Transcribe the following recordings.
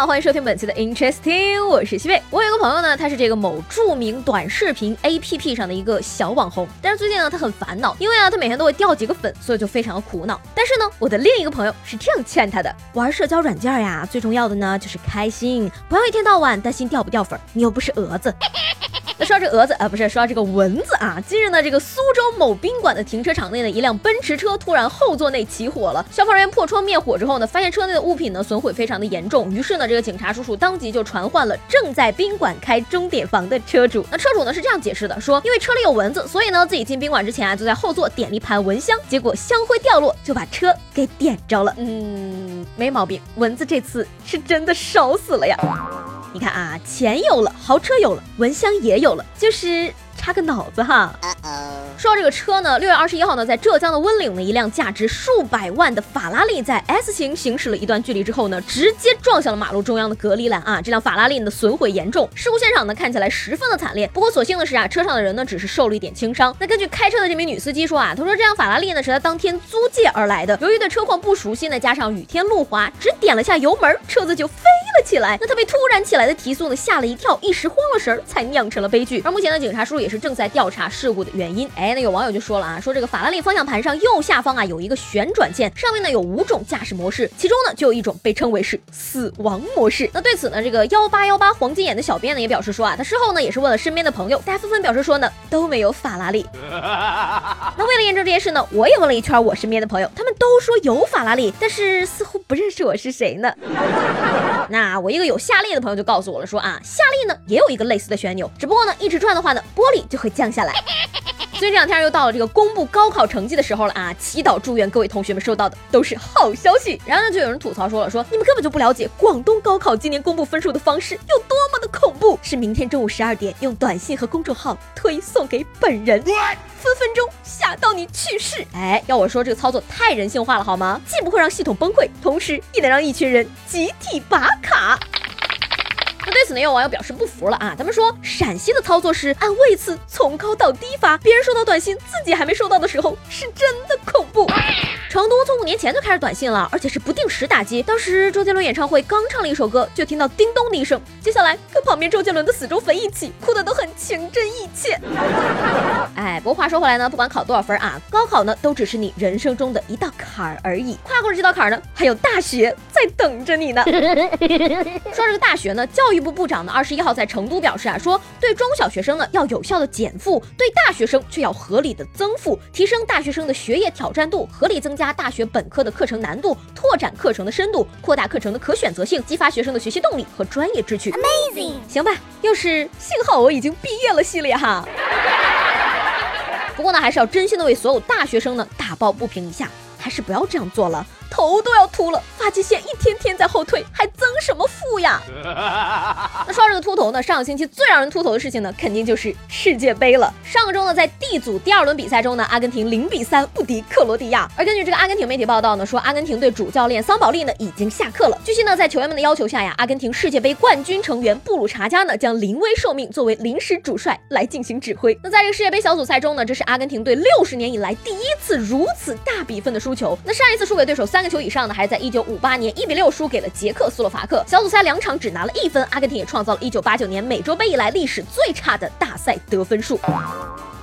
好，欢迎收听本期的 Interesting，我是西贝。我有一个朋友呢，他是这个某著名短视频 APP 上的一个小网红，但是最近呢，他很烦恼，因为啊，他每天都会掉几个粉，所以就非常的苦恼。但是呢，我的另一个朋友是这样劝他的：玩社交软件呀，最重要的呢就是开心，不要一天到晚担心掉不掉粉，你又不是蛾子。那说到这蛾子啊，不是说到这个蚊子啊。近日呢，这个苏州某宾馆的停车场内呢，一辆奔驰车突然后座内起火了。消防人员破窗灭火之后呢，发现车内的物品呢损毁非常的严重。于是呢，这个警察叔叔当即就传唤了正在宾馆开钟点房的车主。那车主呢是这样解释的，说因为车里有蚊子，所以呢自己进宾馆之前啊就在后座点了一盘蚊香，结果香灰掉落，就把车给点着了。嗯，没毛病，蚊子这次是真的烧死了呀。你看啊，钱有了，豪车有了，蚊香也有了，就是。差个脑子哈。说到这个车呢，六月二十一号呢，在浙江的温岭呢，一辆价值数百万的法拉利在 S 型行驶了一段距离之后呢，直接撞向了马路中央的隔离栏啊！这辆法拉利呢损毁严重，事故现场呢看起来十分的惨烈。不过所幸的是啊，车上的人呢只是受了一点轻伤。那根据开车的这名女司机说啊，她说这辆法拉利呢是她当天租借而来的，由于对车况不熟悉呢，加上雨天路滑，只点了下油门，车子就飞了起来。那他被突然起来的提速呢吓了一跳，一时慌了神儿，才酿成了悲剧。而目前的警察叔叔也是正在调查事故的原因。哎，那有网友就说了啊，说这个法拉利方向盘上右下方啊有一个旋转键，上面呢有五种驾驶模式，其中呢就有一种被称为是死亡模式。那对此呢，这个幺八幺八黄金眼的小编呢也表示说啊，他事后呢也是问了身边的朋友，大家纷纷表示说呢都没有法拉利。那为了验证这件事呢，我也问了一圈我身边的朋友，他们都说有法拉利，但是似乎不认识我是谁呢。那我一个有夏利的朋友就告诉我了，说啊夏利呢也有一个类似的旋钮，只不过呢一直转的话呢玻璃就会降下来。所以这两天又到了这个公布高考成绩的时候了啊！祈祷祝愿各位同学们收到的都是好消息。然后呢，就有人吐槽说了，说你们根本就不了解广东高考今年公布分数的方式有多么的恐怖，是明天中午十二点用短信和公众号推送给本人，分分钟吓到你去世。哎，要我说这个操作太人性化了好吗？既不会让系统崩溃，同时也能让一群人集体拔卡。那对此呢，有网友表示不服了啊！他们说陕西的操作是按位次从高到低发，别人收到短信，自己还没收到的时候，是真的恐怖。成都从五年前就开始短信了，而且是不定时打击。当时周杰伦演唱会刚唱了一首歌，就听到叮咚的一声，接下来跟旁边周杰伦的死忠粉一起哭的都很情真意切。哎，不过话说回来呢，不管考多少分啊，高考呢都只是你人生中的一道坎儿而已。跨过了这道坎儿呢，还有大学在等着你呢。说这个大学呢，教育部部长呢二十一号在成都表示啊，说对中小学生呢要有效的减负，对大学生却要合理的增负，提升大学生的学业挑战度，合理增。加大学本科的课程难度，拓展课程的深度，扩大课程的可选择性，激发学生的学习动力和专业志趣。Amazing，行吧，又是幸好我已经毕业了系列哈。不过呢，还是要真心的为所有大学生呢打抱不平一下，还是不要这样做了。头都要秃了，发际线一天天在后退，还增什么富呀？那说到这个秃头呢，上个星期最让人秃头的事情呢，肯定就是世界杯了。上个周呢，在 D 组第二轮比赛中呢，阿根廷零比三不敌克罗地亚。而根据这个阿根廷媒体报道呢，说阿根廷队主教练桑保利呢已经下课了。据悉呢，在球员们的要求下呀，阿根廷世界杯冠军成员布鲁查加呢将临危受命，作为临时主帅来进行指挥。那在这个世界杯小组赛中呢，这是阿根廷队六十年以来第一次如此大比分的输球。那上一次输给对手三。三个球以上的，还在一九五八年一比六输给了捷克斯洛伐克。小组赛两场只拿了一分，阿根廷也创造了一九八九年美洲杯以来历史最差的大赛得分数。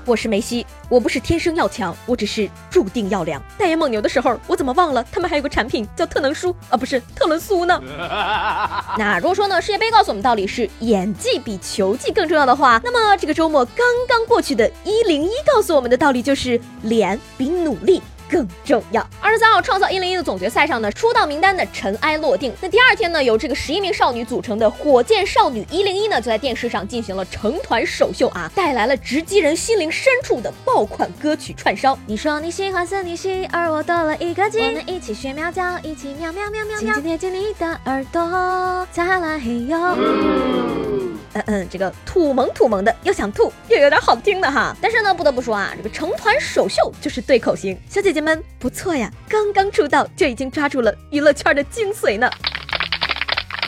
我是梅西，我不是天生要强，我只是注定要凉。代言蒙牛的时候，我怎么忘了他们还有个产品叫特能舒啊，不是特仑苏呢？那如果说呢，世界杯告诉我们道理是演技比球技更重要的话，那么这个周末刚刚过去的一零一告诉我们的道理就是脸比努力。更重要。二十三号创造一零一的总决赛上呢，出道名单的尘埃落定。那第二天呢，由这个十一名少女组成的火箭少女一零一呢，就在电视上进行了成团首秀啊，带来了直击人心灵深处的爆款歌曲串烧。你说你喜欢森女系，而我多了一个鸡。我们一起学喵叫，一起喵喵喵喵喵，紧紧贴近你的耳朵，再来嘿哟。嗯嗯，这个土萌土萌的，又想吐又有点好听的哈。但是呢，不得不说啊，这个成团首秀就是对口型，小姐姐们不错呀，刚刚出道就已经抓住了娱乐圈的精髓呢。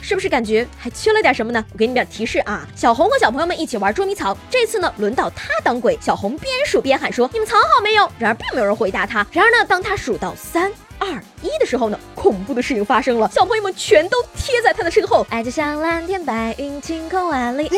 是不是感觉还缺了点什么呢？我给你点提示啊，小红和小朋友们一起玩捉迷藏，这次呢轮到他当鬼，小红边数边喊说：“你们藏好没有？”然而并没有人回答他。然而呢，当他数到三。二一的时候呢，恐怖的事情发生了，小朋友们全都贴在他的身后。爱就像蓝天白云，晴空万里。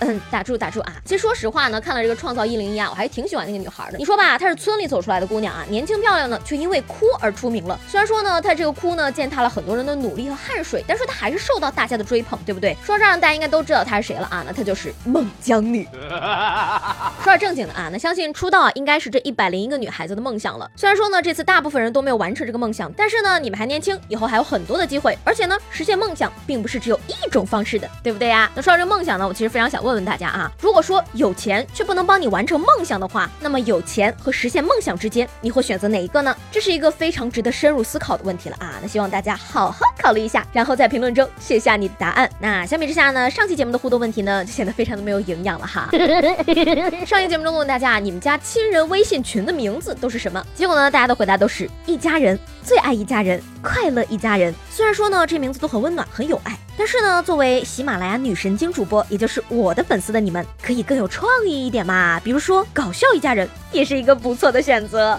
嗯，打住打住啊！其实说实话呢，看了这个创造一零一啊，我还挺喜欢那个女孩的。你说吧，她是村里走出来的姑娘啊，年轻漂亮呢，却因为哭而出名了。虽然说呢，她这个哭呢，践踏了很多人的努力和汗水，但是她还是受到大家的追捧，对不对？说这儿大家应该都知道她是谁了啊？那她就是孟姜女。说点正经的啊，那相信出道啊，应该是这一百零一个女孩子的梦想了。虽然说呢，这次大部分人都没有完成这个。梦想，但但是呢，你们还年轻，以后还有很多的机会，而且呢，实现梦想并不是只有一种方式的，对不对呀？那说到这个梦想呢，我其实非常想问问大家啊，如果说有钱却不能帮你完成梦想的话，那么有钱和实现梦想之间，你会选择哪一个呢？这是一个非常值得深入思考的问题了啊！那希望大家好好考虑一下，然后在评论中写下你的答案。那相比之下呢，上期节目的互动问题呢，就显得非常的没有营养了哈。上期节目中问大家，你们家亲人微信群的名字都是什么？结果呢，大家的回答都是一家人。最爱一家人，快乐一家人。虽然说呢，这名字都很温暖，很有爱，但是呢，作为喜马拉雅女神经主播，也就是我的粉丝的你们，可以更有创意一点嘛？比如说，搞笑一家人也是一个不错的选择。